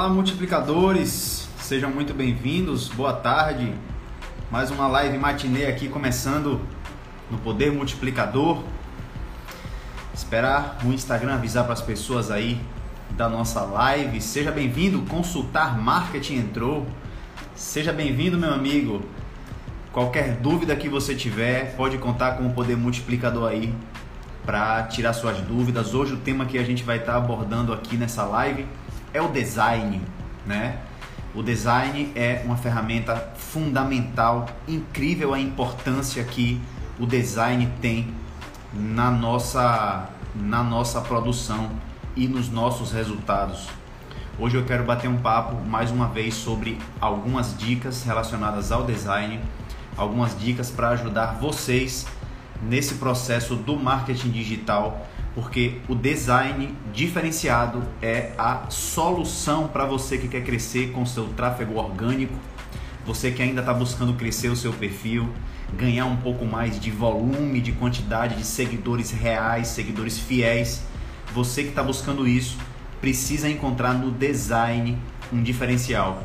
Olá, multiplicadores! Sejam muito bem-vindos, boa tarde. Mais uma live matinê aqui começando no Poder Multiplicador. Esperar o Instagram avisar para as pessoas aí da nossa live. Seja bem-vindo, Consultar Marketing entrou. Seja bem-vindo, meu amigo. Qualquer dúvida que você tiver, pode contar com o Poder Multiplicador aí para tirar suas dúvidas. Hoje o tema que a gente vai estar abordando aqui nessa live é o design, né? O design é uma ferramenta fundamental, incrível a importância que o design tem na nossa na nossa produção e nos nossos resultados. Hoje eu quero bater um papo mais uma vez sobre algumas dicas relacionadas ao design, algumas dicas para ajudar vocês nesse processo do marketing digital porque o design diferenciado é a solução para você que quer crescer com seu tráfego orgânico, você que ainda está buscando crescer o seu perfil, ganhar um pouco mais de volume, de quantidade de seguidores reais, seguidores fiéis. Você que está buscando isso precisa encontrar no design um diferencial.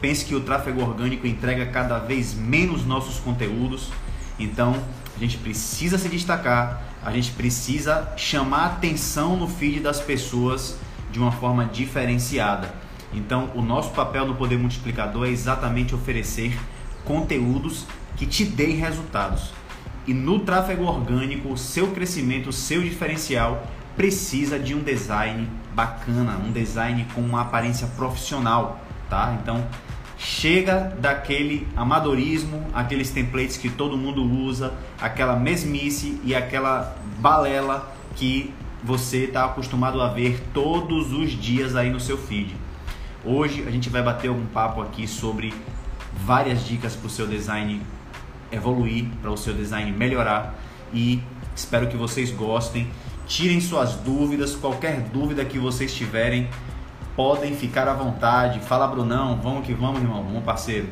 Pense que o tráfego orgânico entrega cada vez menos nossos conteúdos, então a gente precisa se destacar, a gente precisa chamar atenção no feed das pessoas de uma forma diferenciada. Então, o nosso papel no Poder Multiplicador é exatamente oferecer conteúdos que te deem resultados. E no tráfego orgânico, o seu crescimento, o seu diferencial precisa de um design bacana, um design com uma aparência profissional, tá? Então, chega daquele amadorismo, aqueles templates que todo mundo usa, aquela mesmice e aquela balela que você está acostumado a ver todos os dias aí no seu feed. Hoje a gente vai bater um papo aqui sobre várias dicas para o seu design evoluir, para o seu design melhorar e espero que vocês gostem. Tirem suas dúvidas, qualquer dúvida que vocês tiverem, podem ficar à vontade. Fala, Brunão, vamos que vamos, irmão, vamos, parceiro.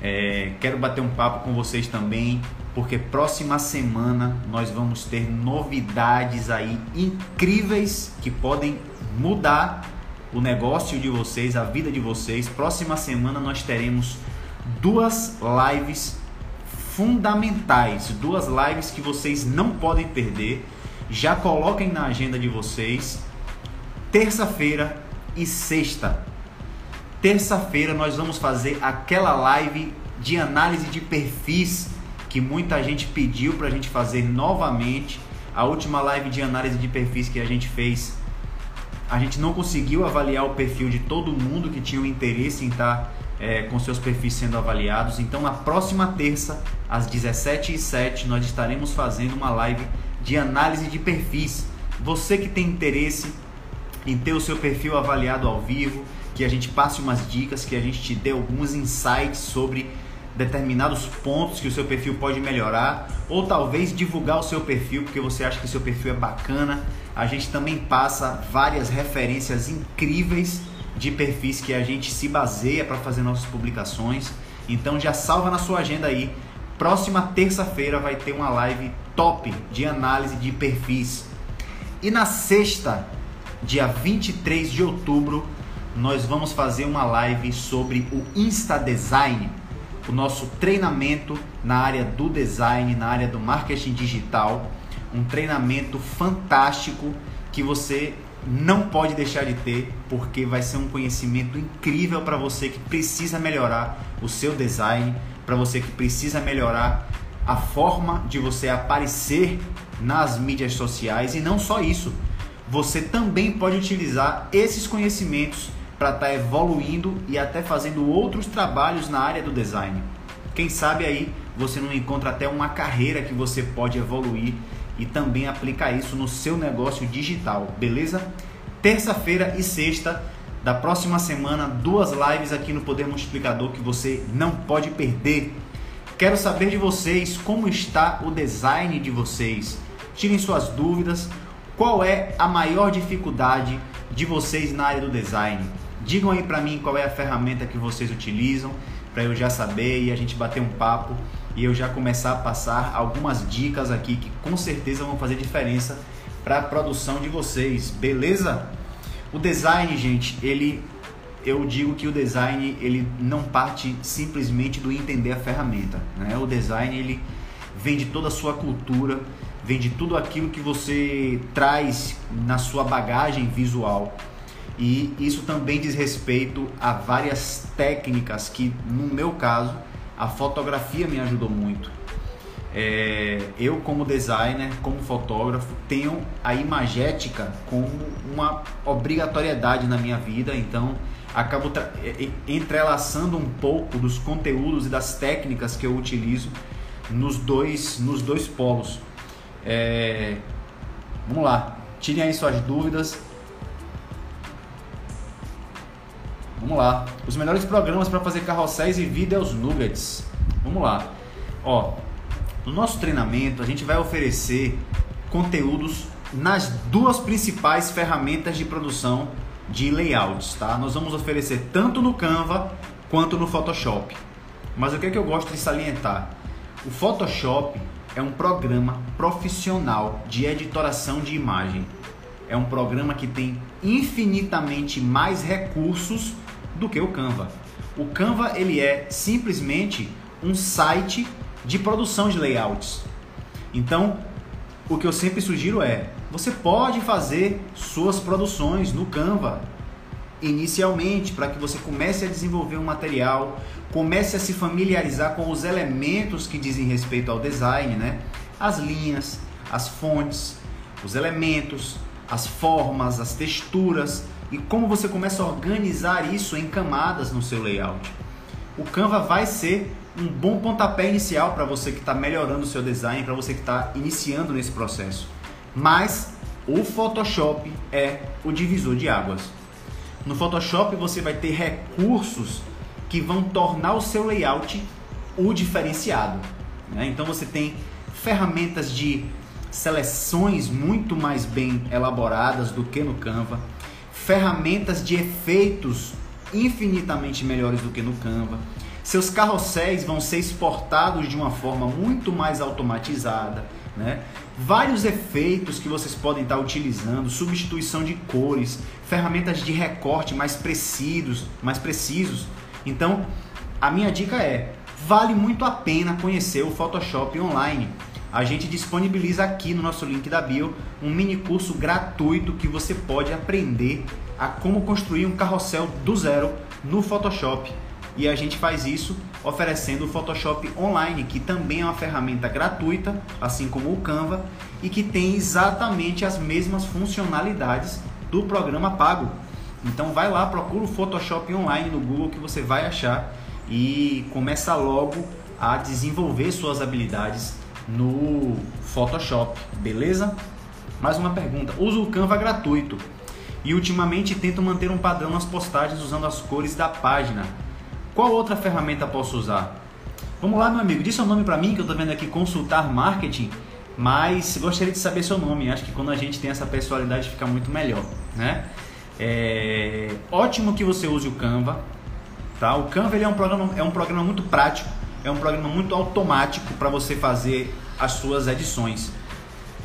É, quero bater um papo com vocês também, porque próxima semana nós vamos ter novidades aí incríveis que podem mudar o negócio de vocês, a vida de vocês. Próxima semana nós teremos duas lives fundamentais, duas lives que vocês não podem perder. Já coloquem na agenda de vocês. Terça-feira, e sexta. Terça-feira nós vamos fazer aquela live de análise de perfis que muita gente pediu para a gente fazer novamente. A última live de análise de perfis que a gente fez, a gente não conseguiu avaliar o perfil de todo mundo que tinha o interesse em estar tá, é, com seus perfis sendo avaliados. Então, na próxima terça, às 17h07, nós estaremos fazendo uma live de análise de perfis. Você que tem interesse em ter o seu perfil avaliado ao vivo, que a gente passe umas dicas, que a gente te dê alguns insights sobre determinados pontos que o seu perfil pode melhorar, ou talvez divulgar o seu perfil porque você acha que o seu perfil é bacana. A gente também passa várias referências incríveis de perfis que a gente se baseia para fazer nossas publicações. Então já salva na sua agenda aí. Próxima terça-feira vai ter uma live top de análise de perfis. E na sexta, dia 23 de outubro, nós vamos fazer uma live sobre o Insta Design, o nosso treinamento na área do design, na área do marketing digital, um treinamento fantástico que você não pode deixar de ter, porque vai ser um conhecimento incrível para você que precisa melhorar o seu design, para você que precisa melhorar a forma de você aparecer nas mídias sociais. E não só isso, você também pode utilizar esses conhecimentos para estar tá evoluindo e até fazendo outros trabalhos na área do design. Quem sabe aí você não encontra até uma carreira que você pode evoluir e também aplicar isso no seu negócio digital, beleza? Terça-feira e sexta da próxima semana, duas lives aqui no Poder Multiplicador que você não pode perder. Quero saber de vocês como está o design de vocês. Tirem suas dúvidas qual é a maior dificuldade de vocês na área do design? Digam aí para mim qual é a ferramenta que vocês utilizam para eu já saber e a gente bater um papo e eu já começar a passar algumas dicas aqui que com certeza vão fazer diferença para a produção de vocês, beleza? O design, gente, ele eu digo que o design ele não parte simplesmente do entender a ferramenta, né? O design ele vem de toda a sua cultura, vem de tudo aquilo que você traz na sua bagagem visual. E isso também diz respeito a várias técnicas que, no meu caso, a fotografia me ajudou muito. É, eu, como designer, como fotógrafo, tenho a imagética como uma obrigatoriedade na minha vida, então acabo entrelaçando um pouco dos conteúdos e das técnicas que eu utilizo nos dois, nos dois polos. É, vamos lá, tirem aí suas dúvidas. Vamos lá, os melhores programas para fazer carrosséis e vídeos nuggets. Vamos lá, ó, no nosso treinamento a gente vai oferecer conteúdos nas duas principais ferramentas de produção de layouts, tá? Nós vamos oferecer tanto no Canva quanto no Photoshop. Mas o que é que eu gosto de salientar? O Photoshop é um programa profissional de editoração de imagem. É um programa que tem infinitamente mais recursos do que o Canva. O Canva ele é simplesmente um site de produção de layouts. Então, o que eu sempre sugiro é: você pode fazer suas produções no Canva inicialmente, para que você comece a desenvolver um material, comece a se familiarizar com os elementos que dizem respeito ao design, né? As linhas, as fontes, os elementos, as formas, as texturas e como você começa a organizar isso em camadas no seu layout. O Canva vai ser um bom pontapé inicial para você que está melhorando o seu design, para você que está iniciando nesse processo. Mas o Photoshop é o divisor de águas. No Photoshop você vai ter recursos que vão tornar o seu layout o diferenciado. Né? Então você tem ferramentas de seleções muito mais bem elaboradas do que no Canva, ferramentas de efeitos infinitamente melhores do que no Canva. Seus carrosséis vão ser exportados de uma forma muito mais automatizada, né? Vários efeitos que vocês podem estar utilizando, substituição de cores, ferramentas de recorte mais precisos, mais precisos. Então, a minha dica é: vale muito a pena conhecer o Photoshop online. A gente disponibiliza aqui no nosso link da bio um mini curso gratuito que você pode aprender a como construir um carrossel do zero no Photoshop. E a gente faz isso oferecendo o Photoshop Online, que também é uma ferramenta gratuita, assim como o Canva, e que tem exatamente as mesmas funcionalidades do programa pago. Então vai lá, procura o Photoshop Online no Google que você vai achar e começa logo a desenvolver suas habilidades no Photoshop, beleza? Mais uma pergunta. Uso o Canva gratuito e ultimamente tento manter um padrão nas postagens usando as cores da página. Qual outra ferramenta posso usar? Vamos lá, meu amigo, diz seu nome para mim que eu estou vendo aqui consultar marketing, mas gostaria de saber seu nome. Acho que quando a gente tem essa personalidade fica muito melhor, né? É ótimo que você use o Canva, tá? O Canva ele é um programa é um programa muito prático, é um programa muito automático para você fazer as suas edições.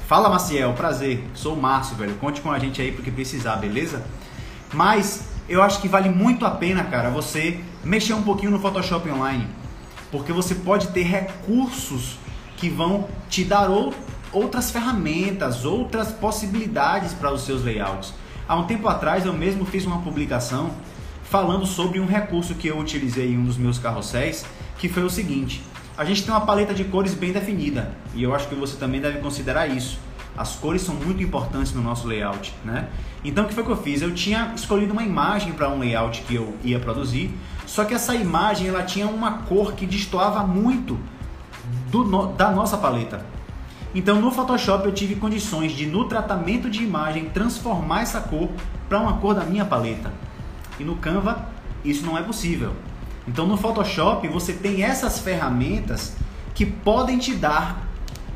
Fala Maciel, prazer. Sou o Márcio, velho. Conte com a gente aí porque precisar, beleza? Mas eu acho que vale muito a pena, cara, você mexer um pouquinho no Photoshop Online, porque você pode ter recursos que vão te dar ou, outras ferramentas, outras possibilidades para os seus layouts. Há um tempo atrás eu mesmo fiz uma publicação falando sobre um recurso que eu utilizei em um dos meus carrosséis, que foi o seguinte: a gente tem uma paleta de cores bem definida e eu acho que você também deve considerar isso. As cores são muito importantes no nosso layout, né? Então o que foi que eu fiz? Eu tinha escolhido uma imagem para um layout que eu ia produzir, só que essa imagem ela tinha uma cor que destoava muito do, da nossa paleta. Então no Photoshop eu tive condições de no tratamento de imagem transformar essa cor para uma cor da minha paleta. E no Canva isso não é possível. Então no Photoshop você tem essas ferramentas que podem te dar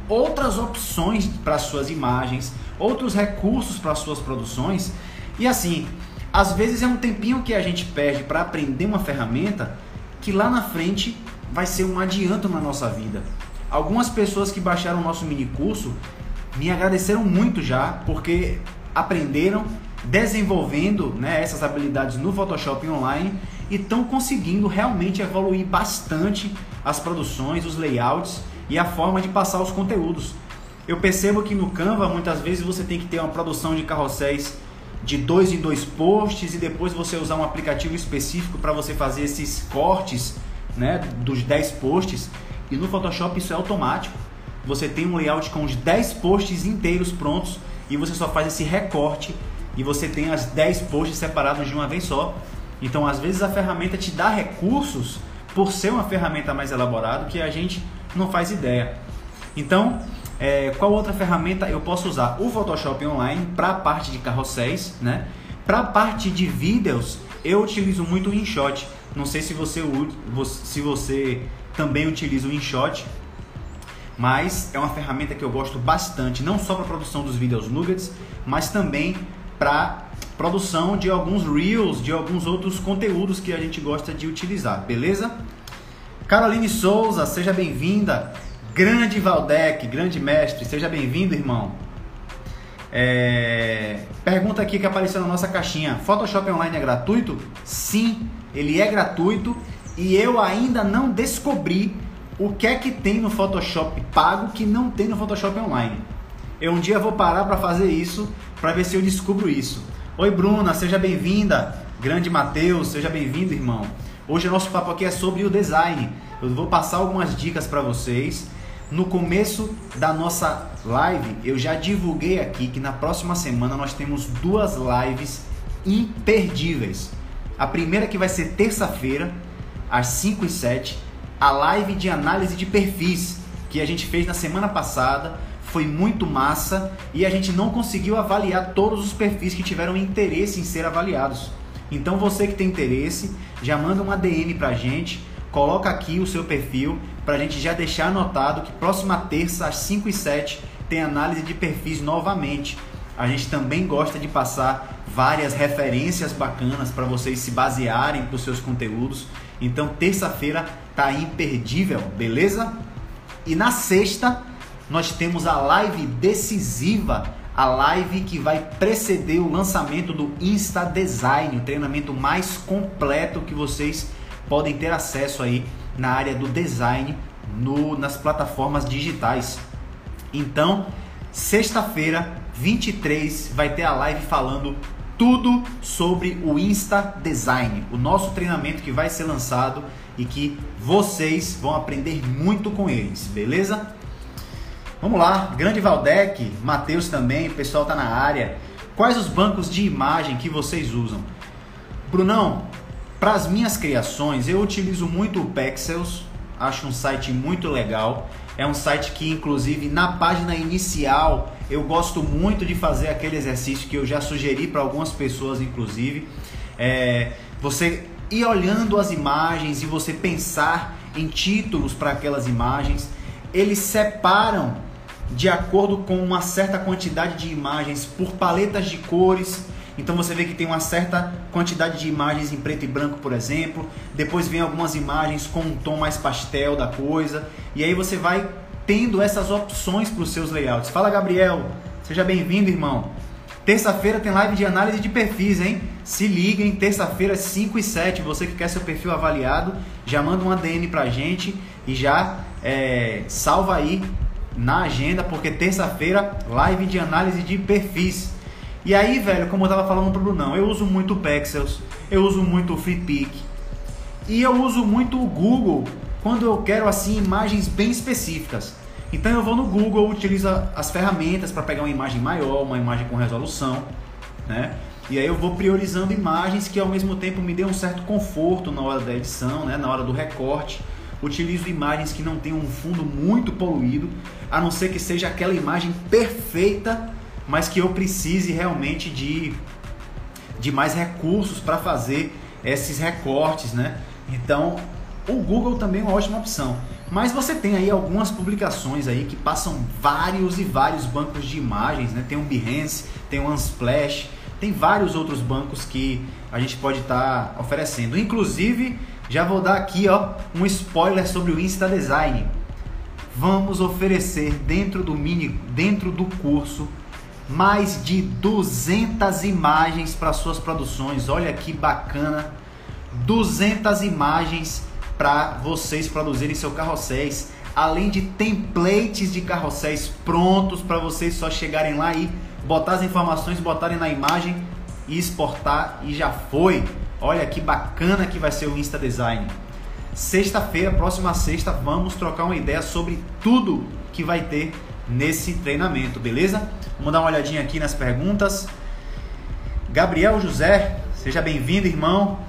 outras opções para suas imagens, outros recursos para suas produções. E assim, às vezes é um tempinho que a gente perde para aprender uma ferramenta que lá na frente vai ser um adianto na nossa vida. Algumas pessoas que baixaram o nosso mini curso me agradeceram muito já, porque aprenderam desenvolvendo né, essas habilidades no Photoshop online e estão conseguindo realmente evoluir bastante as produções, os layouts e a forma de passar os conteúdos. Eu percebo que no Canva muitas vezes você tem que ter uma produção de carrosséis de dois em dois posts e depois você usar um aplicativo específico para você fazer esses cortes né, dos 10 posts. E no Photoshop isso é automático. Você tem um layout com os 10 posts inteiros prontos e você só faz esse recorte e você tem as 10 posts separados de uma vez só. Então, às vezes a ferramenta te dá recursos por ser uma ferramenta mais elaborada que a gente não faz ideia. Então, é, qual outra ferramenta eu posso usar? O Photoshop Online para a parte de carrosséis, né? Para a parte de vídeos, eu utilizo muito o InShot. Não sei se você, se você também utiliza o InShot, mas é uma ferramenta que eu gosto bastante, não só para produção dos vídeos nuggets, mas também para produção de alguns reels, de alguns outros conteúdos que a gente gosta de utilizar, beleza? Caroline Souza, seja bem-vinda. Grande Valdec, grande mestre, seja bem-vindo, irmão. É... Pergunta aqui que apareceu na nossa caixinha: Photoshop Online é gratuito? Sim, ele é gratuito e eu ainda não descobri o que é que tem no Photoshop pago que não tem no Photoshop Online. Eu um dia vou parar para fazer isso, para ver se eu descubro isso. Oi, Bruna, seja bem-vinda. Grande Matheus, seja bem-vindo, irmão. Hoje o nosso papo aqui é sobre o design. Eu vou passar algumas dicas para vocês no começo da nossa live, eu já divulguei aqui que na próxima semana nós temos duas lives imperdíveis. A primeira que vai ser terça-feira, às 5 e 7, a live de análise de perfis que a gente fez na semana passada. Foi muito massa e a gente não conseguiu avaliar todos os perfis que tiveram interesse em ser avaliados. Então você que tem interesse, já manda uma DM pra gente coloca aqui o seu perfil para a gente já deixar anotado que próxima terça às 5 e 7 tem análise de perfis novamente. A gente também gosta de passar várias referências bacanas para vocês se basearem para os seus conteúdos. Então terça-feira tá imperdível, beleza? E na sexta nós temos a live decisiva, a live que vai preceder o lançamento do Insta Design, o treinamento mais completo que vocês podem ter acesso aí na área do design no, nas plataformas digitais. Então, sexta-feira, 23, vai ter a live falando tudo sobre o Insta Design, o nosso treinamento que vai ser lançado e que vocês vão aprender muito com eles, beleza? Vamos lá, grande Valdec, Matheus também, o pessoal tá na área. Quais os bancos de imagem que vocês usam? Brunão, para as minhas criações, eu utilizo muito o Pexels, acho um site muito legal. É um site que, inclusive, na página inicial, eu gosto muito de fazer aquele exercício que eu já sugeri para algumas pessoas, inclusive. É, você ir olhando as imagens e você pensar em títulos para aquelas imagens. Eles separam de acordo com uma certa quantidade de imagens por paletas de cores então você vê que tem uma certa quantidade de imagens em preto e branco, por exemplo. Depois vem algumas imagens com um tom mais pastel da coisa. E aí você vai tendo essas opções para os seus layouts. Fala Gabriel, seja bem-vindo, irmão. Terça-feira tem live de análise de perfis, hein? Se liguem, terça-feira 5 e 7. Você que quer seu perfil avaliado, já manda um ADN pra gente e já é, salva aí na agenda, porque terça-feira, live de análise de perfis. E aí, velho, como eu tava falando pro Brunão, eu uso muito o Pexels, eu uso muito o FreePic e eu uso muito o Google quando eu quero assim imagens bem específicas. Então eu vou no Google, utilizo as ferramentas para pegar uma imagem maior, uma imagem com resolução, né? E aí eu vou priorizando imagens que ao mesmo tempo me dê um certo conforto na hora da edição, né? na hora do recorte. Utilizo imagens que não tenham um fundo muito poluído, a não ser que seja aquela imagem perfeita mas que eu precise realmente de, de mais recursos para fazer esses recortes, né? Então, o Google também é uma ótima opção. Mas você tem aí algumas publicações aí que passam vários e vários bancos de imagens, né? Tem um Behance, tem um Unsplash, tem vários outros bancos que a gente pode estar tá oferecendo. Inclusive, já vou dar aqui ó, um spoiler sobre o Insta Design. Vamos oferecer dentro do mini, dentro do curso mais de 200 imagens para suas produções. Olha que bacana! 200 imagens para vocês produzirem seu carrosséis, além de templates de carrosséis prontos para vocês só chegarem lá e botar as informações, botarem na imagem e exportar e já foi. Olha que bacana que vai ser o Insta Design. Sexta-feira, próxima sexta, vamos trocar uma ideia sobre tudo que vai ter nesse treinamento, beleza? Vamos dar uma olhadinha aqui nas perguntas. Gabriel José, seja bem-vindo, irmão.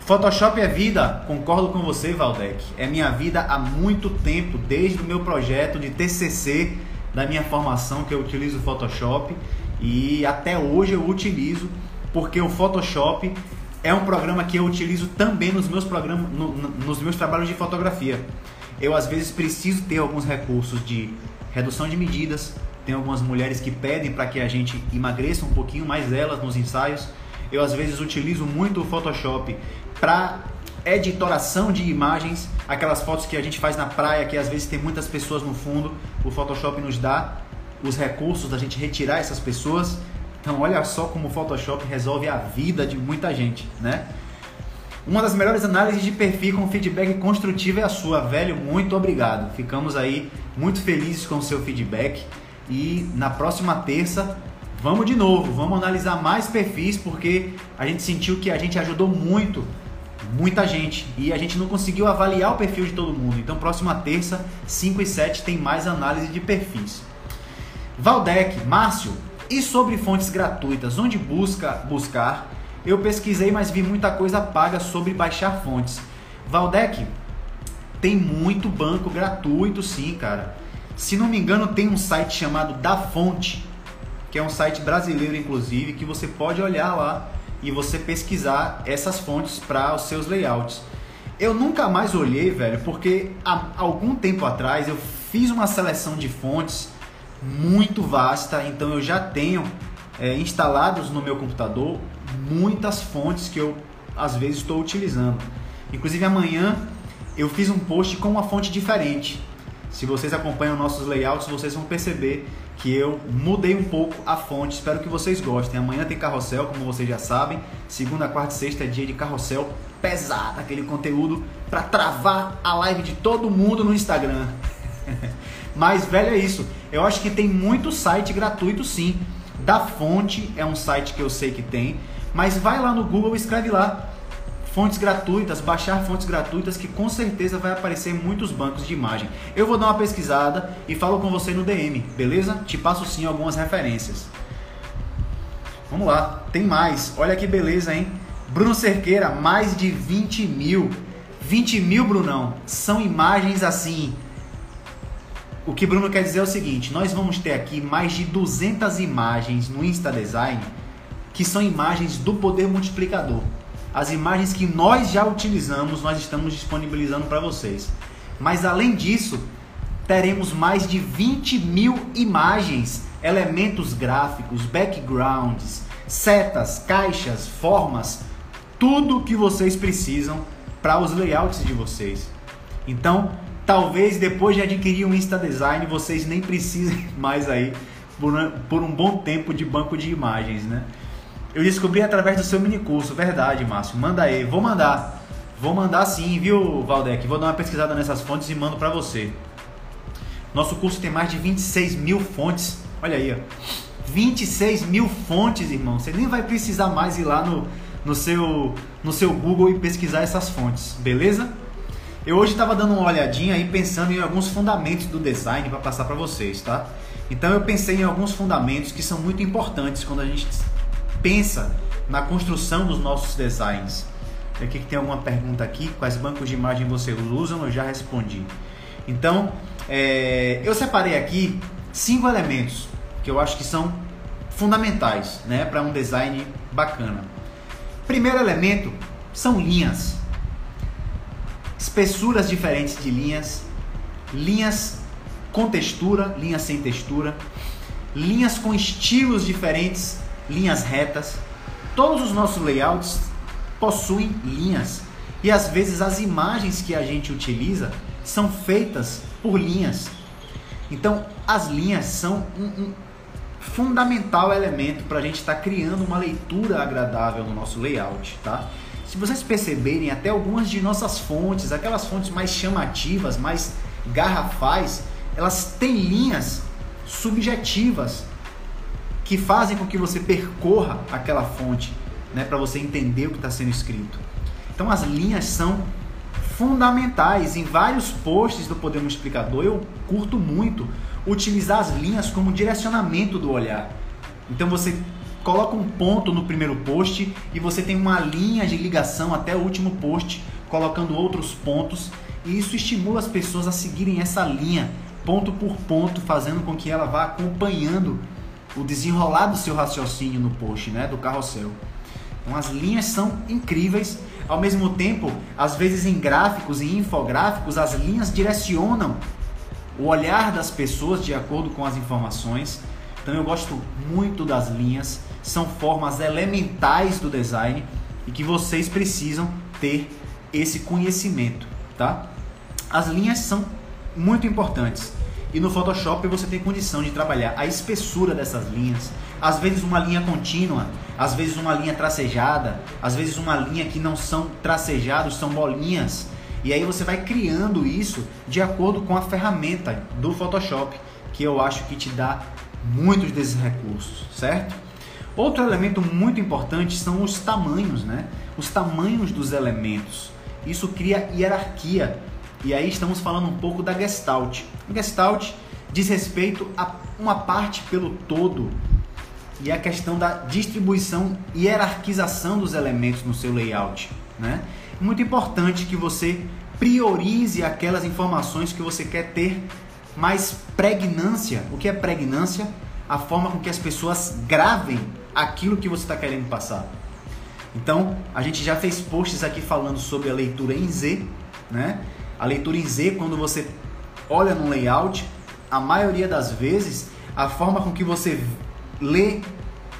Photoshop é vida, concordo com você, Valdec. É minha vida há muito tempo, desde o meu projeto de TCC da minha formação que eu utilizo o Photoshop e até hoje eu utilizo porque o Photoshop é um programa que eu utilizo também nos meus programas, no, nos meus trabalhos de fotografia. Eu às vezes preciso ter alguns recursos de redução de medidas. Tem algumas mulheres que pedem para que a gente emagreça um pouquinho mais elas nos ensaios. Eu às vezes utilizo muito o Photoshop para editoração de imagens, aquelas fotos que a gente faz na praia, que às vezes tem muitas pessoas no fundo, o Photoshop nos dá os recursos da gente retirar essas pessoas. Então olha só como o Photoshop resolve a vida de muita gente, né? Uma das melhores análises de perfil com feedback construtivo é a sua, velho. Muito obrigado. Ficamos aí muito felizes com o seu feedback e na próxima terça vamos de novo, vamos analisar mais perfis porque a gente sentiu que a gente ajudou muito muita gente e a gente não conseguiu avaliar o perfil de todo mundo. Então, próxima terça, 5 e 7, tem mais análise de perfis. Valdec, Márcio, e sobre fontes gratuitas, onde busca buscar? Eu pesquisei, mas vi muita coisa paga sobre baixar fontes. Valdec, tem muito banco gratuito sim, cara. Se não me engano, tem um site chamado Da Fonte, que é um site brasileiro inclusive, que você pode olhar lá e você pesquisar essas fontes para os seus layouts. Eu nunca mais olhei, velho, porque há algum tempo atrás eu fiz uma seleção de fontes muito vasta, então eu já tenho é, instalados no meu computador muitas fontes que eu às vezes estou utilizando. Inclusive amanhã eu fiz um post com uma fonte diferente. Se vocês acompanham nossos layouts, vocês vão perceber que eu mudei um pouco a fonte. Espero que vocês gostem. Amanhã tem carrossel, como vocês já sabem. Segunda, quarta e sexta é dia de carrossel pesado, aquele conteúdo para travar a live de todo mundo no Instagram. Mas, velho, é isso. Eu acho que tem muito site gratuito sim. Da Fonte é um site que eu sei que tem. Mas vai lá no Google e escreve lá fontes gratuitas, baixar fontes gratuitas que com certeza vai aparecer muitos bancos de imagem. Eu vou dar uma pesquisada e falo com você no DM, beleza? Te passo sim algumas referências. Vamos lá, tem mais. Olha que beleza, hein? Bruno Cerqueira, mais de 20 mil. 20 mil, Brunão, são imagens assim. O que Bruno quer dizer é o seguinte: nós vamos ter aqui mais de 200 imagens no Insta Design que são imagens do poder multiplicador. As imagens que nós já utilizamos, nós estamos disponibilizando para vocês. Mas além disso, teremos mais de 20 mil imagens, elementos gráficos, backgrounds, setas, caixas, formas, tudo que vocês precisam para os layouts de vocês. Então, talvez depois de adquirir um Insta Design, vocês nem precisem mais aí por, por um bom tempo de banco de imagens, né? Eu descobri através do seu mini curso, verdade, Márcio. Manda aí, vou mandar. Vou mandar sim, viu, Valdec? Vou dar uma pesquisada nessas fontes e mando para você. Nosso curso tem mais de 26 mil fontes. Olha aí, ó. 26 mil fontes, irmão. Você nem vai precisar mais ir lá no, no, seu, no seu Google e pesquisar essas fontes, beleza? Eu hoje estava dando uma olhadinha e pensando em alguns fundamentos do design para passar para vocês, tá? Então eu pensei em alguns fundamentos que são muito importantes quando a gente pensa na construção dos nossos designs. Aqui que tem alguma pergunta aqui, quais bancos de imagem você usa? Eu já respondi. Então, é, eu separei aqui cinco elementos que eu acho que são fundamentais né, para um design bacana. Primeiro elemento são linhas. Espessuras diferentes de linhas, linhas com textura, linhas sem textura, linhas com estilos diferentes linhas retas. Todos os nossos layouts possuem linhas e às vezes as imagens que a gente utiliza são feitas por linhas. Então as linhas são um, um fundamental elemento para a gente estar tá criando uma leitura agradável no nosso layout, tá? Se vocês perceberem, até algumas de nossas fontes, aquelas fontes mais chamativas, mais garrafais, elas têm linhas subjetivas que fazem com que você percorra aquela fonte, né, para você entender o que está sendo escrito. Então as linhas são fundamentais. Em vários posts do Poder Multiplicador eu curto muito utilizar as linhas como direcionamento do olhar. Então você coloca um ponto no primeiro post e você tem uma linha de ligação até o último post, colocando outros pontos, e isso estimula as pessoas a seguirem essa linha, ponto por ponto, fazendo com que ela vá acompanhando o desenrolar do seu raciocínio no post, né, do carrossel. Então as linhas são incríveis. Ao mesmo tempo, às vezes em gráficos e infográficos, as linhas direcionam o olhar das pessoas de acordo com as informações. Então eu gosto muito das linhas, são formas elementais do design e que vocês precisam ter esse conhecimento, tá? As linhas são muito importantes. E no Photoshop você tem condição de trabalhar a espessura dessas linhas, às vezes uma linha contínua, às vezes uma linha tracejada, às vezes uma linha que não são tracejados, são bolinhas. E aí você vai criando isso de acordo com a ferramenta do Photoshop, que eu acho que te dá muitos desses recursos, certo? Outro elemento muito importante são os tamanhos, né? Os tamanhos dos elementos. Isso cria hierarquia. E aí estamos falando um pouco da Gestalt. Gestalt diz respeito a uma parte pelo todo e a questão da distribuição e hierarquização dos elementos no seu layout, né? Muito importante que você priorize aquelas informações que você quer ter mais pregnância. O que é pregnância? A forma com que as pessoas gravem aquilo que você está querendo passar. Então, a gente já fez posts aqui falando sobre a leitura em Z, né? A leitura em Z, quando você olha no layout, a maioria das vezes, a forma com que você lê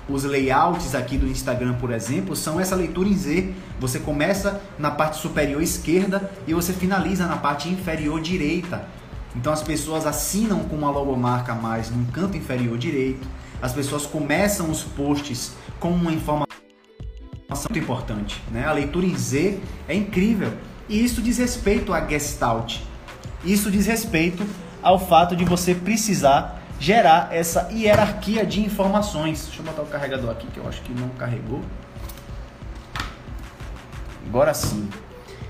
os layouts aqui do Instagram, por exemplo, são essa leitura em Z. Você começa na parte superior esquerda e você finaliza na parte inferior direita. Então as pessoas assinam com uma logomarca mais no canto inferior direito. As pessoas começam os posts com uma informação muito importante. Né? A leitura em Z é incrível. E isso diz respeito à Gestalt. Isso diz respeito ao fato de você precisar gerar essa hierarquia de informações. Deixa eu botar o carregador aqui que eu acho que não carregou. Agora sim.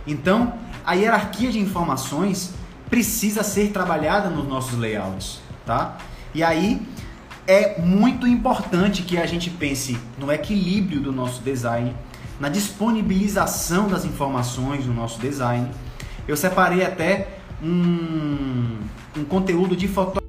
Então, a hierarquia de informações precisa ser trabalhada nos nossos layouts, tá? E aí é muito importante que a gente pense no equilíbrio do nosso design, na disponibilização das informações no nosso design. Eu separei até um, um conteúdo de fotografia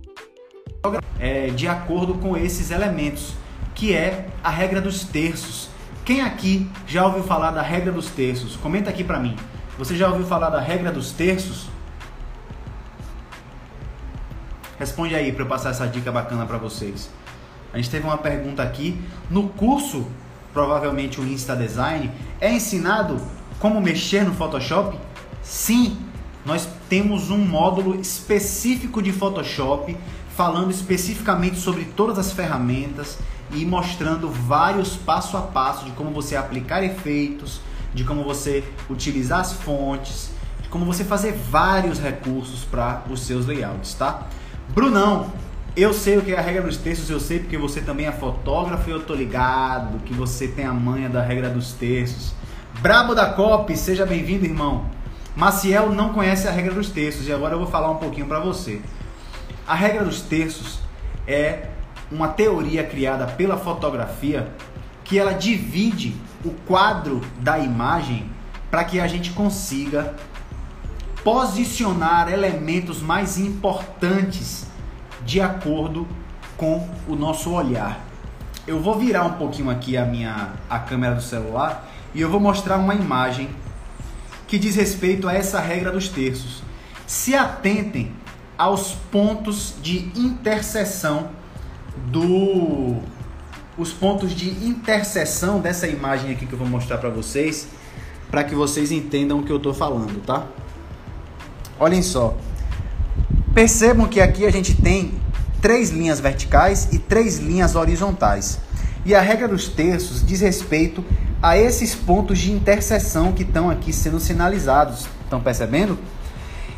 é, de acordo com esses elementos, que é a regra dos terços. Quem aqui já ouviu falar da regra dos terços? Comenta aqui para mim. Você já ouviu falar da regra dos terços? Responde aí para eu passar essa dica bacana para vocês. A gente teve uma pergunta aqui no curso, provavelmente o Insta Design, é ensinado como mexer no Photoshop? Sim, nós temos um módulo específico de Photoshop falando especificamente sobre todas as ferramentas e mostrando vários passo a passo de como você aplicar efeitos, de como você utilizar as fontes, de como você fazer vários recursos para os seus layouts, tá? Brunão, eu sei o que é a regra dos terços, eu sei porque você também é fotógrafo e eu tô ligado que você tem a manha da regra dos terços. Brabo da COP, seja bem-vindo, irmão. Maciel não conhece a regra dos terços e agora eu vou falar um pouquinho para você. A regra dos terços é uma teoria criada pela fotografia que ela divide o quadro da imagem para que a gente consiga posicionar elementos mais importantes de acordo com o nosso olhar. Eu vou virar um pouquinho aqui a minha a câmera do celular e eu vou mostrar uma imagem que diz respeito a essa regra dos terços. Se atentem aos pontos de interseção do os pontos de interseção dessa imagem aqui que eu vou mostrar para vocês, para que vocês entendam o que eu estou falando, tá? Olhem só. Percebam que aqui a gente tem três linhas verticais e três linhas horizontais. E a regra dos terços diz respeito a esses pontos de interseção que estão aqui sendo sinalizados. Estão percebendo?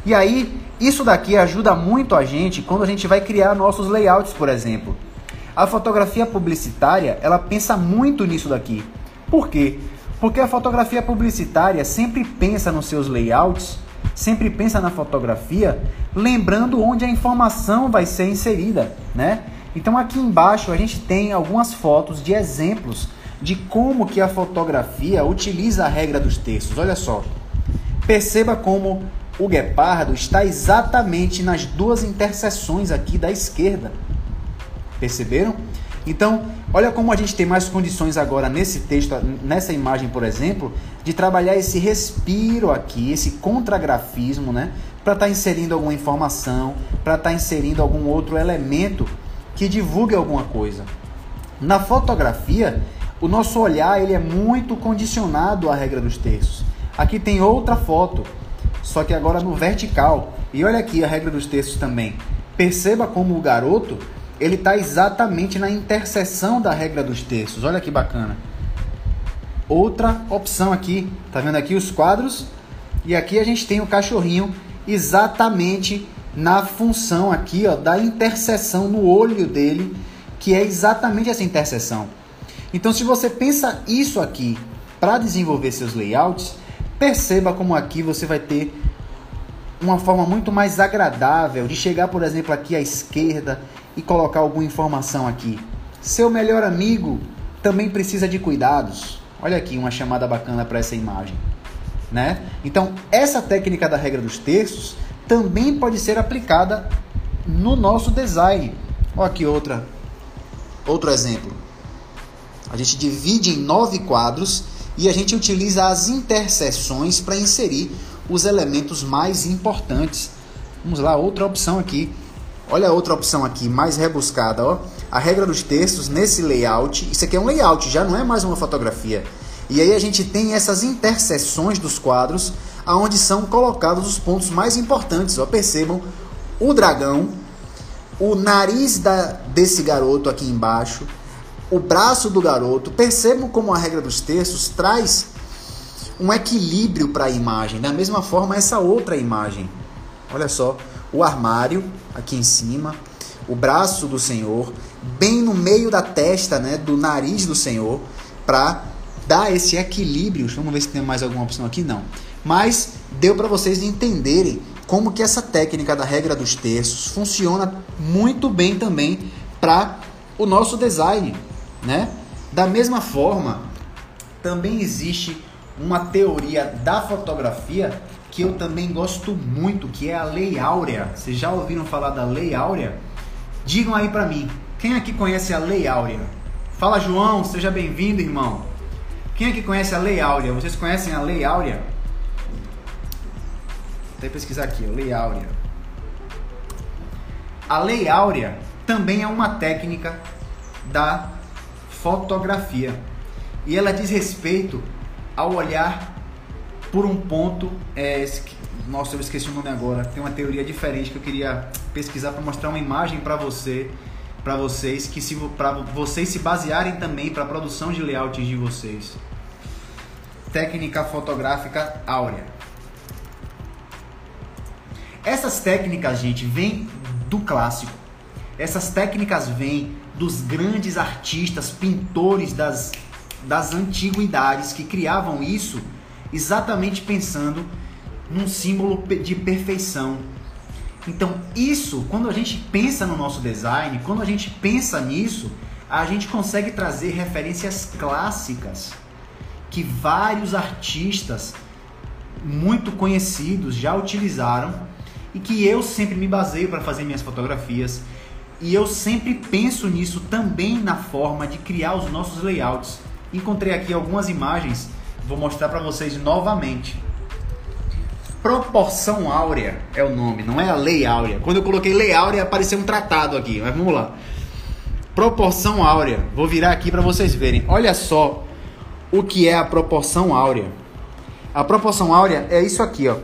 E aí, isso daqui ajuda muito a gente quando a gente vai criar nossos layouts, por exemplo. A fotografia publicitária, ela pensa muito nisso daqui. Por quê? Porque a fotografia publicitária sempre pensa nos seus layouts, sempre pensa na fotografia, lembrando onde a informação vai ser inserida, né? Então aqui embaixo a gente tem algumas fotos de exemplos de como que a fotografia utiliza a regra dos terços. Olha só. Perceba como o guepardo está exatamente nas duas interseções aqui da esquerda. Perceberam? Então, olha como a gente tem mais condições agora nesse texto, nessa imagem, por exemplo, de trabalhar esse respiro aqui, esse contragrafismo, né? Para estar tá inserindo alguma informação, para estar tá inserindo algum outro elemento que divulgue alguma coisa. Na fotografia, o nosso olhar ele é muito condicionado à regra dos terços. Aqui tem outra foto, só que agora no vertical. E olha aqui a regra dos terços também. Perceba como o garoto ele está exatamente na interseção da regra dos terços. Olha que bacana. Outra opção aqui, tá vendo aqui os quadros? E aqui a gente tem o cachorrinho exatamente na função aqui, ó, da interseção no olho dele, que é exatamente essa interseção. Então, se você pensa isso aqui para desenvolver seus layouts, perceba como aqui você vai ter uma forma muito mais agradável de chegar, por exemplo, aqui à esquerda e colocar alguma informação aqui. Seu melhor amigo também precisa de cuidados. Olha aqui uma chamada bacana para essa imagem, né? Então, essa técnica da regra dos terços também pode ser aplicada no nosso design. Olha aqui outra outro exemplo. A gente divide em nove quadros e a gente utiliza as interseções para inserir os elementos mais importantes. Vamos lá, outra opção aqui. Olha outra opção aqui, mais rebuscada, ó. A regra dos textos nesse layout. Isso aqui é um layout, já não é mais uma fotografia. E aí a gente tem essas interseções dos quadros, aonde são colocados os pontos mais importantes. Ó, percebam o dragão, o nariz da, desse garoto aqui embaixo, o braço do garoto. Percebam como a regra dos textos traz um equilíbrio para a imagem. Da mesma forma, essa outra imagem. Olha só, o armário aqui em cima, o braço do Senhor, bem no meio da testa, né, do nariz do Senhor, para dar esse equilíbrio. Vamos ver se tem mais alguma opção aqui, não. Mas deu para vocês entenderem como que essa técnica da regra dos terços funciona muito bem também para o nosso design, né? Da mesma forma, também existe uma teoria da fotografia que eu também gosto muito, que é a Lei Áurea. Vocês já ouviram falar da Lei Áurea? Digam aí para mim, quem aqui conhece a Lei Áurea? Fala João, seja bem-vindo, irmão. Quem aqui conhece a Lei Áurea? Vocês conhecem a Lei Áurea? Vou até pesquisar aqui, Lei Áurea. A Lei Áurea também é uma técnica da fotografia e ela diz respeito ao olhar por um ponto, é, nossa, eu esqueci o nome agora. Tem uma teoria diferente que eu queria pesquisar para mostrar uma imagem para você, para vocês que se para vocês se basearem também para a produção de layouts de vocês. Técnica fotográfica áurea. Essas técnicas, gente, vêm do clássico. Essas técnicas vêm dos grandes artistas, pintores das, das antiguidades que criavam isso exatamente pensando num símbolo de perfeição. Então, isso, quando a gente pensa no nosso design, quando a gente pensa nisso, a gente consegue trazer referências clássicas que vários artistas muito conhecidos já utilizaram e que eu sempre me baseio para fazer minhas fotografias. E eu sempre penso nisso também na forma de criar os nossos layouts. Encontrei aqui algumas imagens Vou mostrar para vocês novamente. Proporção áurea é o nome, não é a lei áurea. Quando eu coloquei lei áurea apareceu um tratado aqui, mas vamos lá. Proporção áurea. Vou virar aqui para vocês verem. Olha só o que é a proporção áurea. A proporção áurea é isso aqui, ó.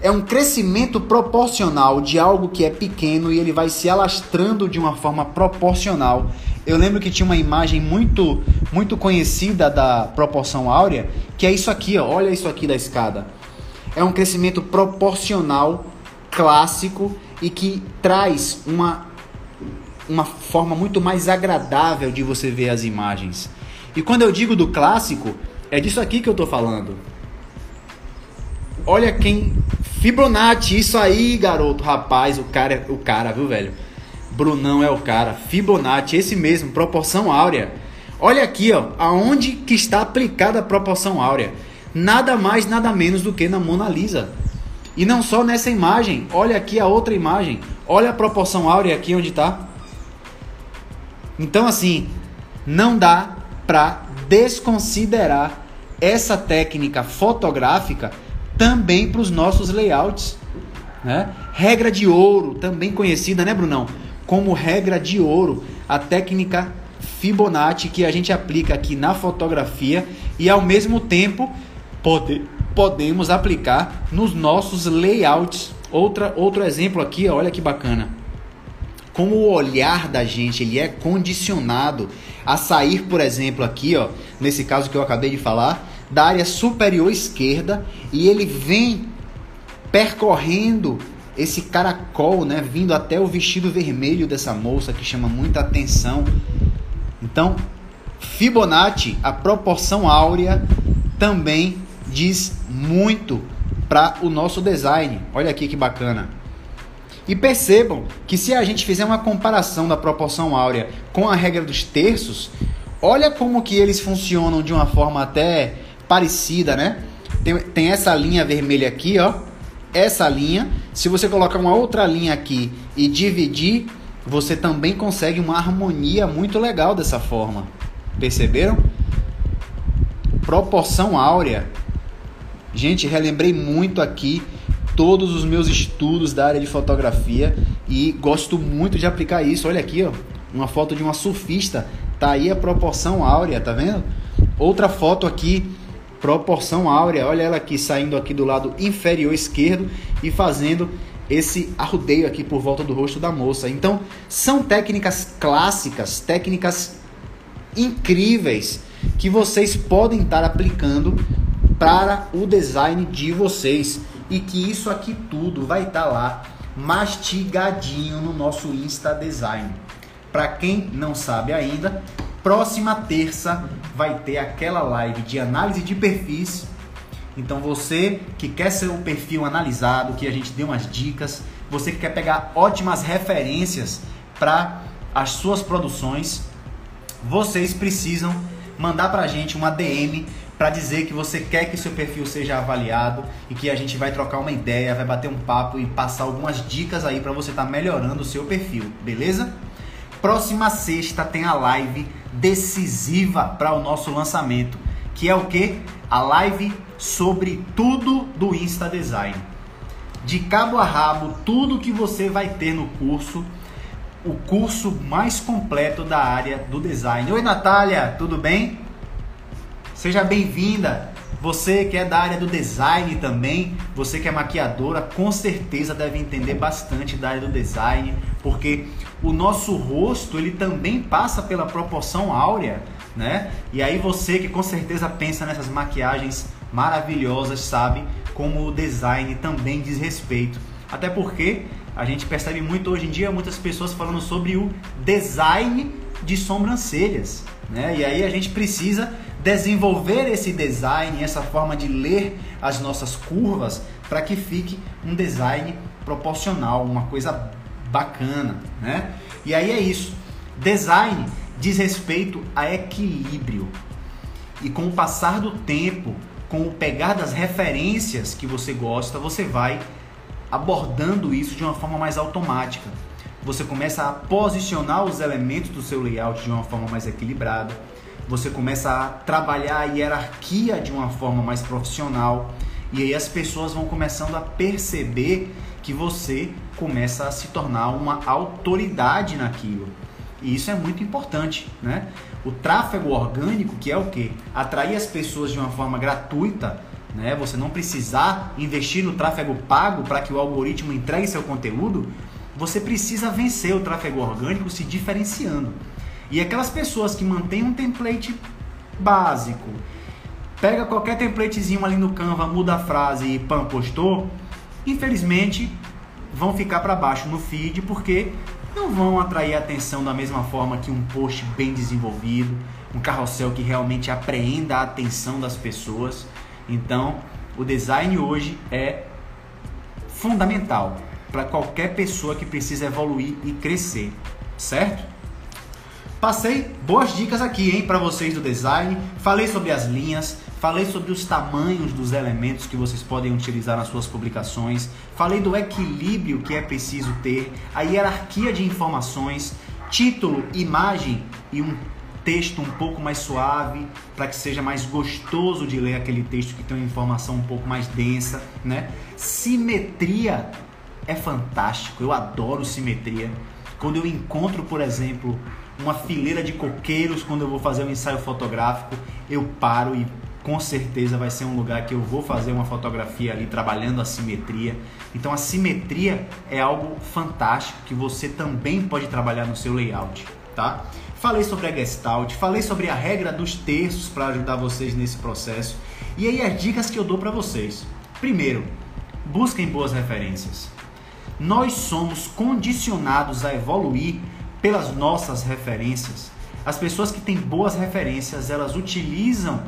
É um crescimento proporcional de algo que é pequeno e ele vai se alastrando de uma forma proporcional. Eu lembro que tinha uma imagem muito muito conhecida da proporção áurea, que é isso aqui, ó. olha isso aqui da escada. É um crescimento proporcional clássico e que traz uma uma forma muito mais agradável de você ver as imagens. E quando eu digo do clássico, é disso aqui que eu estou falando. Olha quem Fibonacci, isso aí, garoto, rapaz, o cara, o cara, viu, velho? Brunão é o cara. Fibonacci, esse mesmo, proporção áurea. Olha aqui, ó, aonde que está aplicada a proporção áurea? Nada mais, nada menos do que na Mona Lisa. E não só nessa imagem, olha aqui a outra imagem. Olha a proporção áurea aqui onde está. Então assim, não dá para desconsiderar essa técnica fotográfica também para os nossos layouts. Né? Regra de ouro, também conhecida, né, Brunão? Como regra de ouro, a técnica Fibonacci que a gente aplica aqui na fotografia e ao mesmo tempo pode, podemos aplicar nos nossos layouts. Outra, outro exemplo aqui, olha que bacana. Como o olhar da gente ele é condicionado a sair, por exemplo, aqui, ó, nesse caso que eu acabei de falar, da área superior esquerda e ele vem percorrendo esse caracol, né, vindo até o vestido vermelho dessa moça que chama muita atenção. Então, Fibonacci, a proporção áurea também diz muito para o nosso design. Olha aqui que bacana. E percebam que se a gente fizer uma comparação da proporção áurea com a regra dos terços, olha como que eles funcionam de uma forma até parecida, né? Tem, tem essa linha vermelha aqui, ó. Essa linha. Se você colocar uma outra linha aqui e dividir, você também consegue uma harmonia muito legal dessa forma. Perceberam? Proporção áurea. Gente, relembrei muito aqui todos os meus estudos da área de fotografia e gosto muito de aplicar isso. Olha aqui, ó, uma foto de uma surfista. Tá aí a proporção áurea, tá vendo? Outra foto aqui proporção áurea. Olha ela aqui saindo aqui do lado inferior esquerdo e fazendo esse arrudeio aqui por volta do rosto da moça. Então, são técnicas clássicas, técnicas incríveis que vocês podem estar aplicando para o design de vocês e que isso aqui tudo vai estar lá mastigadinho no nosso Insta Design. Para quem não sabe ainda, próxima terça vai ter aquela live de análise de perfis. Então você que quer ser o perfil analisado, que a gente deu umas dicas, você que quer pegar ótimas referências para as suas produções, vocês precisam mandar para a gente uma DM para dizer que você quer que seu perfil seja avaliado e que a gente vai trocar uma ideia, vai bater um papo e passar algumas dicas aí para você estar tá melhorando o seu perfil, beleza? Próxima sexta tem a live decisiva para o nosso lançamento, que é o que? A live sobre tudo do Insta Design. De cabo a rabo, tudo que você vai ter no curso, o curso mais completo da área do design. Oi, Natália, tudo bem? Seja bem-vinda. Você que é da área do design também, você que é maquiadora, com certeza deve entender bastante da área do design, porque o nosso rosto ele também passa pela proporção áurea, né? E aí você que com certeza pensa nessas maquiagens maravilhosas sabe como o design também diz respeito. Até porque a gente percebe muito hoje em dia muitas pessoas falando sobre o design de sobrancelhas, né? E aí a gente precisa desenvolver esse design, essa forma de ler as nossas curvas para que fique um design proporcional, uma coisa bacana, né? E aí é isso. Design diz respeito a equilíbrio. E com o passar do tempo, com o pegar das referências que você gosta, você vai abordando isso de uma forma mais automática. Você começa a posicionar os elementos do seu layout de uma forma mais equilibrada. Você começa a trabalhar a hierarquia de uma forma mais profissional. E aí as pessoas vão começando a perceber que você começa a se tornar uma autoridade naquilo. E isso é muito importante, né? O tráfego orgânico, que é o que? Atrair as pessoas de uma forma gratuita, né? Você não precisar investir no tráfego pago para que o algoritmo entregue seu conteúdo, você precisa vencer o tráfego orgânico se diferenciando. E aquelas pessoas que mantêm um template básico, pega qualquer templatezinho ali no Canva, muda a frase e pam, postou, infelizmente vão ficar para baixo no feed porque não vão atrair atenção da mesma forma que um post bem desenvolvido, um carrossel que realmente apreenda a atenção das pessoas. Então, o design hoje é fundamental para qualquer pessoa que precisa evoluir e crescer, certo? Passei boas dicas aqui, hein, para vocês do design. Falei sobre as linhas, falei sobre os tamanhos dos elementos que vocês podem utilizar nas suas publicações. Falei do equilíbrio que é preciso ter, a hierarquia de informações, título, imagem e um texto um pouco mais suave, para que seja mais gostoso de ler aquele texto que tem uma informação um pouco mais densa, né? Simetria é fantástico, eu adoro simetria. Quando eu encontro, por exemplo, uma fileira de coqueiros quando eu vou fazer um ensaio fotográfico, eu paro e com certeza vai ser um lugar que eu vou fazer uma fotografia ali trabalhando a simetria. Então a simetria é algo fantástico que você também pode trabalhar no seu layout, tá? Falei sobre a Gestalt, falei sobre a regra dos terços para ajudar vocês nesse processo. E aí as dicas que eu dou para vocês. Primeiro, busquem boas referências. Nós somos condicionados a evoluir pelas nossas referências. As pessoas que têm boas referências, elas utilizam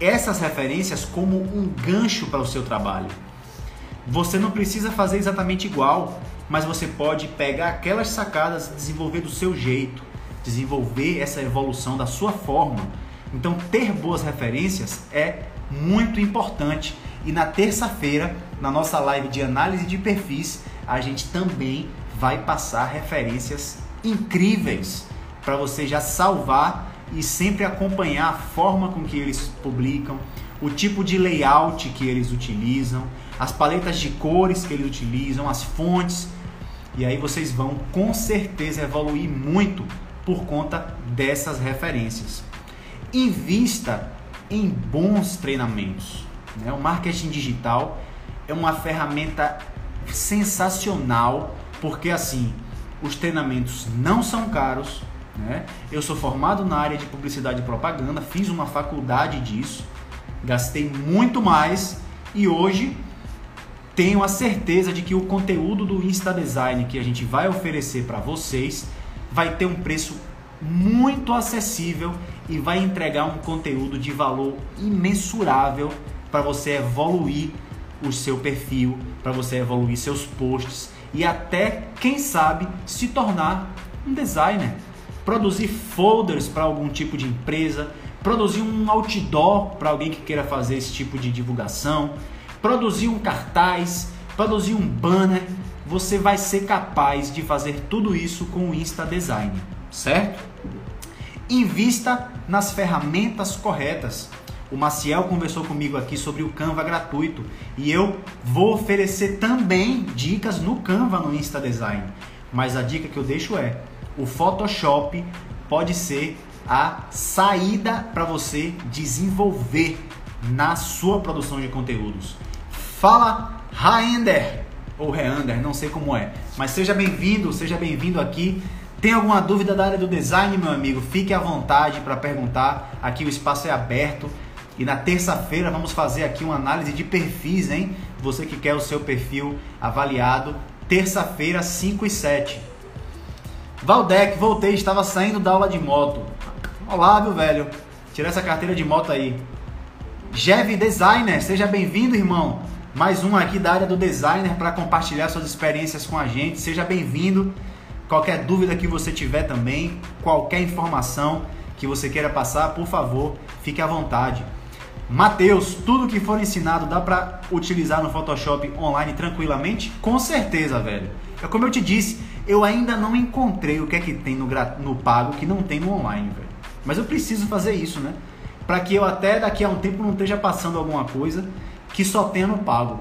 essas referências como um gancho para o seu trabalho. Você não precisa fazer exatamente igual, mas você pode pegar aquelas sacadas e desenvolver do seu jeito desenvolver essa evolução da sua forma. Então, ter boas referências é muito importante. E na terça-feira, na nossa live de análise de perfis, a gente também vai passar referências incríveis para você já salvar e sempre acompanhar a forma com que eles publicam, o tipo de layout que eles utilizam, as paletas de cores que eles utilizam, as fontes. E aí vocês vão com certeza evoluir muito por conta dessas referências. Invista em bons treinamentos. Né? O marketing digital é uma ferramenta sensacional porque assim os treinamentos não são caros. Né? Eu sou formado na área de publicidade e propaganda, fiz uma faculdade disso, gastei muito mais e hoje tenho a certeza de que o conteúdo do Insta Design que a gente vai oferecer para vocês vai ter um preço muito acessível e vai entregar um conteúdo de valor imensurável para você evoluir o seu perfil, para você evoluir seus posts e até, quem sabe, se tornar um designer. Produzir folders para algum tipo de empresa, produzir um outdoor para alguém que queira fazer esse tipo de divulgação, produzir um cartaz, produzir um banner você vai ser capaz de fazer tudo isso com o Insta Design, certo? Invista nas ferramentas corretas. O Maciel conversou comigo aqui sobre o Canva gratuito e eu vou oferecer também dicas no Canva no Insta Design. Mas a dica que eu deixo é: o Photoshop pode ser a saída para você desenvolver na sua produção de conteúdos. Fala, Raender! ou Reander, não sei como é. Mas seja bem-vindo, seja bem-vindo aqui. Tem alguma dúvida da área do design, meu amigo? Fique à vontade para perguntar. Aqui o espaço é aberto. E na terça-feira vamos fazer aqui uma análise de perfis, hein? Você que quer o seu perfil avaliado. Terça-feira, 5 e 7. Valdec, voltei, estava saindo da aula de moto. Olá, meu velho. Tira essa carteira de moto aí. Jev Designer, seja bem-vindo, irmão mais um aqui da área do designer para compartilhar suas experiências com a gente. Seja bem-vindo. Qualquer dúvida que você tiver também, qualquer informação que você queira passar, por favor, fique à vontade. Mateus, tudo que for ensinado dá para utilizar no Photoshop online tranquilamente? Com certeza, velho. É como eu te disse, eu ainda não encontrei o que é que tem no, no pago que não tem no online, velho. Mas eu preciso fazer isso, né? Para que eu até daqui a um tempo não esteja passando alguma coisa que só tenha no pago.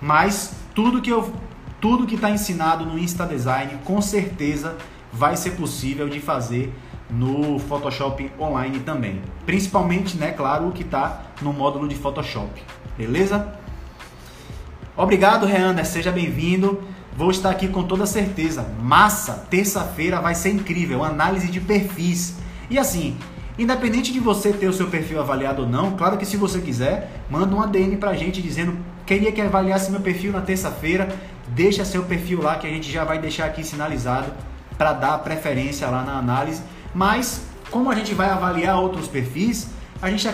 Mas tudo que eu tudo que está ensinado no Insta Design, com certeza vai ser possível de fazer no Photoshop online também. Principalmente, né, claro, o que está no módulo de Photoshop. Beleza? Obrigado, Reander. Seja bem-vindo. Vou estar aqui com toda certeza. Massa! Terça-feira vai ser incrível. Análise de perfis. E assim, independente de você ter o seu perfil avaliado ou não, claro que se você quiser, manda um ADN pra gente dizendo queria que avaliasse meu perfil na terça-feira. Deixa seu perfil lá que a gente já vai deixar aqui sinalizado para dar preferência lá na análise. Mas como a gente vai avaliar outros perfis, a gente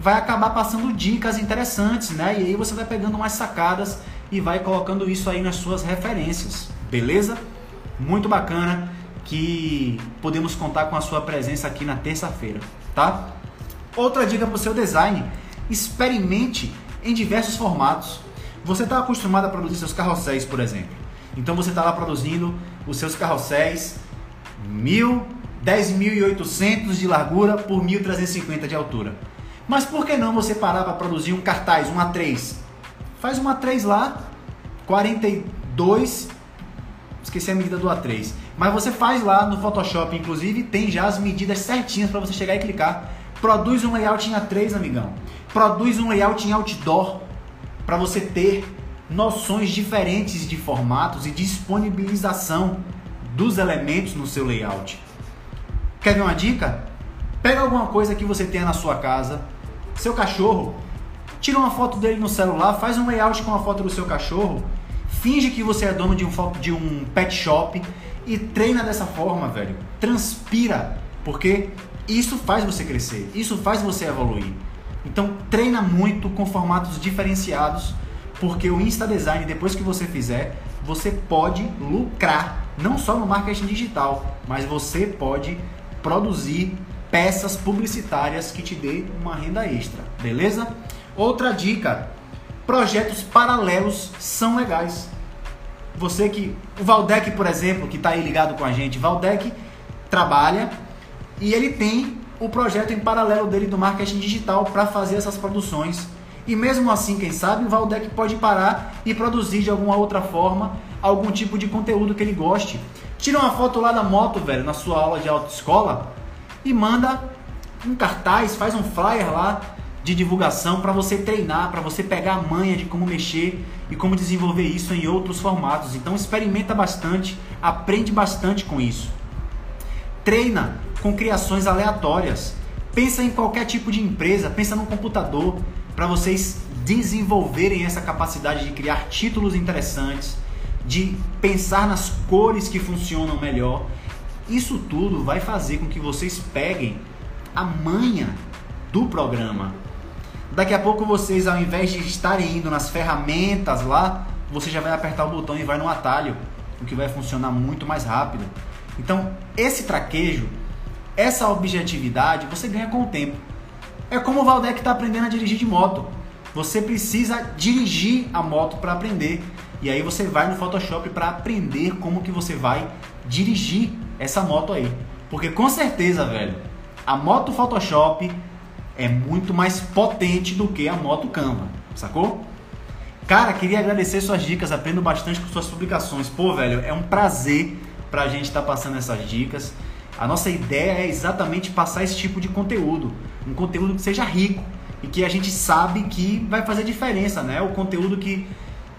vai acabar passando dicas interessantes, né? E aí você vai pegando umas sacadas e vai colocando isso aí nas suas referências, beleza? Muito bacana que podemos contar com a sua presença aqui na terça-feira, tá? Outra dica para o seu design: experimente em diversos formatos. Você está acostumado a produzir seus carrosséis, por exemplo. Então você está lá produzindo os seus carrosséis mil, 10.800 de largura por 1.350 de altura. Mas por que não você parar para produzir um cartaz, um A3? Faz um A3 lá, 42, esqueci a medida do A3. Mas você faz lá no Photoshop, inclusive, tem já as medidas certinhas para você chegar e clicar. Produz um layout em A3, amigão. Produz um layout em outdoor para você ter noções diferentes de formatos e disponibilização dos elementos no seu layout. Quer ver uma dica? Pega alguma coisa que você tenha na sua casa, seu cachorro, tira uma foto dele no celular, faz um layout com a foto do seu cachorro, finge que você é dono de um, de um pet shop e treina dessa forma, velho. Transpira, porque isso faz você crescer, isso faz você evoluir. Então treina muito com formatos diferenciados, porque o Insta Design, depois que você fizer, você pode lucrar, não só no marketing digital, mas você pode produzir peças publicitárias que te dê uma renda extra, beleza? Outra dica, projetos paralelos são legais. Você que o Valdec, por exemplo, que está aí ligado com a gente, Valdec trabalha e ele tem o projeto em paralelo dele do marketing digital para fazer essas produções. E mesmo assim, quem sabe, o Valdec pode parar e produzir de alguma outra forma algum tipo de conteúdo que ele goste. Tira uma foto lá da moto, velho, na sua aula de autoescola e manda um cartaz, faz um flyer lá de divulgação para você treinar, para você pegar a manha de como mexer e como desenvolver isso em outros formatos. Então experimenta bastante, aprende bastante com isso. Treina com criações aleatórias. Pensa em qualquer tipo de empresa, pensa no computador para vocês desenvolverem essa capacidade de criar títulos interessantes, de pensar nas cores que funcionam melhor. Isso tudo vai fazer com que vocês peguem a manha do programa. Daqui a pouco vocês, ao invés de estarem indo nas ferramentas lá, você já vai apertar o botão e vai no atalho, o que vai funcionar muito mais rápido. Então, esse traquejo essa objetividade você ganha com o tempo. É como o Valdec está aprendendo a dirigir de moto. Você precisa dirigir a moto para aprender. E aí você vai no Photoshop para aprender como que você vai dirigir essa moto aí. Porque com certeza, velho, a moto Photoshop é muito mais potente do que a moto Canva, sacou? Cara, queria agradecer suas dicas, aprendo bastante com suas publicações. Pô, velho, é um prazer pra gente estar tá passando essas dicas. A nossa ideia é exatamente passar esse tipo de conteúdo, um conteúdo que seja rico e que a gente sabe que vai fazer diferença, né? O conteúdo que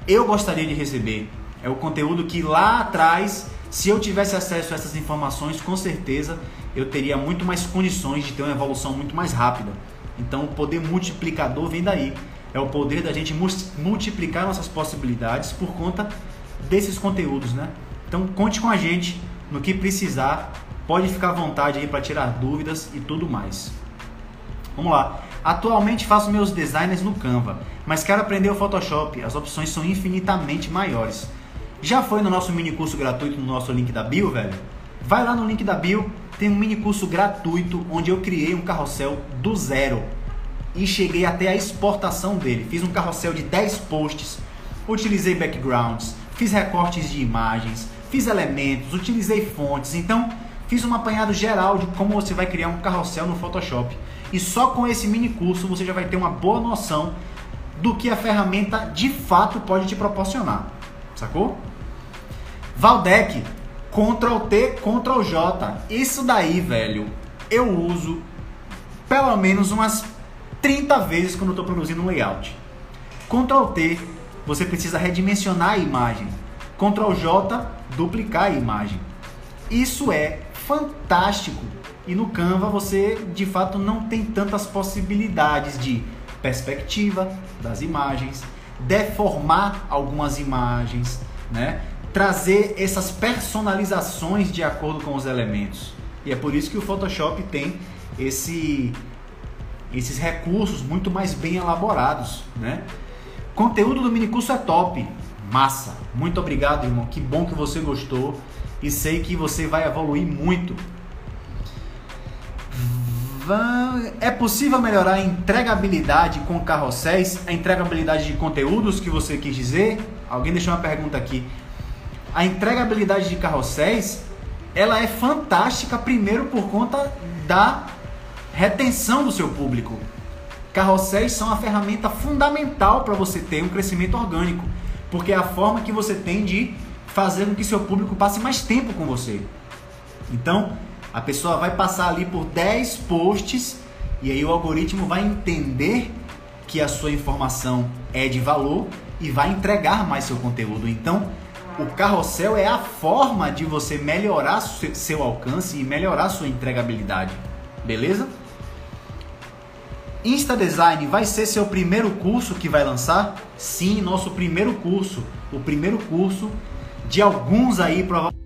eu gostaria de receber, é o conteúdo que lá atrás, se eu tivesse acesso a essas informações, com certeza eu teria muito mais condições de ter uma evolução muito mais rápida. Então, o poder multiplicador vem daí. É o poder da gente multiplicar nossas possibilidades por conta desses conteúdos, né? Então, conte com a gente no que precisar Pode ficar à vontade aí para tirar dúvidas e tudo mais. Vamos lá. Atualmente faço meus designs no Canva, mas quero aprender o Photoshop. As opções são infinitamente maiores. Já foi no nosso mini curso gratuito no nosso link da bio, velho? Vai lá no link da bio, tem um mini curso gratuito onde eu criei um carrossel do zero e cheguei até a exportação dele. Fiz um carrossel de 10 posts, utilizei backgrounds, fiz recortes de imagens, fiz elementos, utilizei fontes. Então, Fiz um apanhado geral de como você vai criar um carrossel no Photoshop. E só com esse mini curso você já vai ter uma boa noção do que a ferramenta de fato pode te proporcionar. Sacou? Valdec, Ctrl T, Ctrl J. Isso daí, velho, eu uso pelo menos umas 30 vezes quando eu estou produzindo um layout. Ctrl T, você precisa redimensionar a imagem. Ctrl J, duplicar a imagem. Isso é fantástico. E no Canva você de fato não tem tantas possibilidades de perspectiva das imagens, deformar algumas imagens, né? Trazer essas personalizações de acordo com os elementos. E é por isso que o Photoshop tem esse, esses recursos muito mais bem elaborados. Né? Conteúdo do minicurso é top, massa. Muito obrigado, irmão. Que bom que você gostou e sei que você vai evoluir muito. É possível melhorar a entregabilidade com carrosséis, a entregabilidade de conteúdos que você quis dizer? Alguém deixou uma pergunta aqui. A entregabilidade de carrosséis, ela é fantástica primeiro por conta da retenção do seu público. Carrosséis são a ferramenta fundamental para você ter um crescimento orgânico, porque é a forma que você tem de fazer com que seu público passe mais tempo com você. Então, a pessoa vai passar ali por 10 posts e aí o algoritmo vai entender que a sua informação é de valor e vai entregar mais seu conteúdo. Então, o carrossel é a forma de você melhorar seu alcance e melhorar sua entregabilidade. Beleza? Insta Design vai ser seu primeiro curso que vai lançar? Sim, nosso primeiro curso. O primeiro curso de alguns aí, provavelmente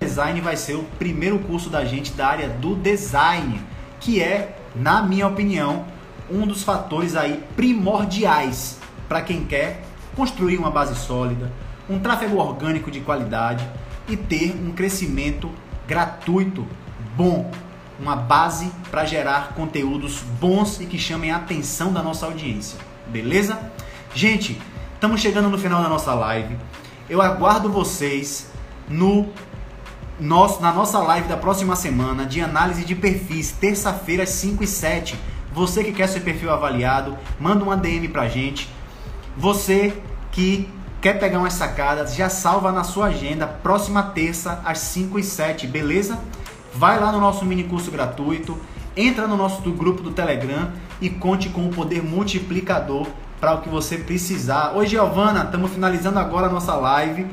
Design vai ser o primeiro curso da gente da área do design, que é, na minha opinião, um dos fatores aí primordiais para quem quer construir uma base sólida, um tráfego orgânico de qualidade e ter um crescimento gratuito, bom, uma base para gerar conteúdos bons e que chamem a atenção da nossa audiência. Beleza? Gente, estamos chegando no final da nossa live. Eu aguardo vocês no nosso, na nossa live da próxima semana de análise de perfis, terça-feira às 5 e 7. Você que quer seu perfil avaliado, manda uma DM pra gente. Você que quer pegar umas sacadas, já salva na sua agenda, próxima terça às 5 e 7, beleza? Vai lá no nosso mini curso gratuito, entra no nosso grupo do Telegram e conte com o poder multiplicador para o que você precisar. Oi, Giovana, estamos finalizando agora a nossa live.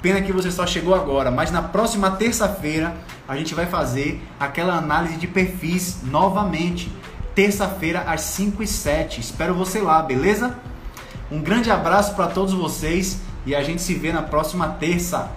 Pena que você só chegou agora, mas na próxima terça-feira a gente vai fazer aquela análise de perfis novamente. Terça-feira às 5 e 7. Espero você lá, beleza? Um grande abraço para todos vocês e a gente se vê na próxima terça.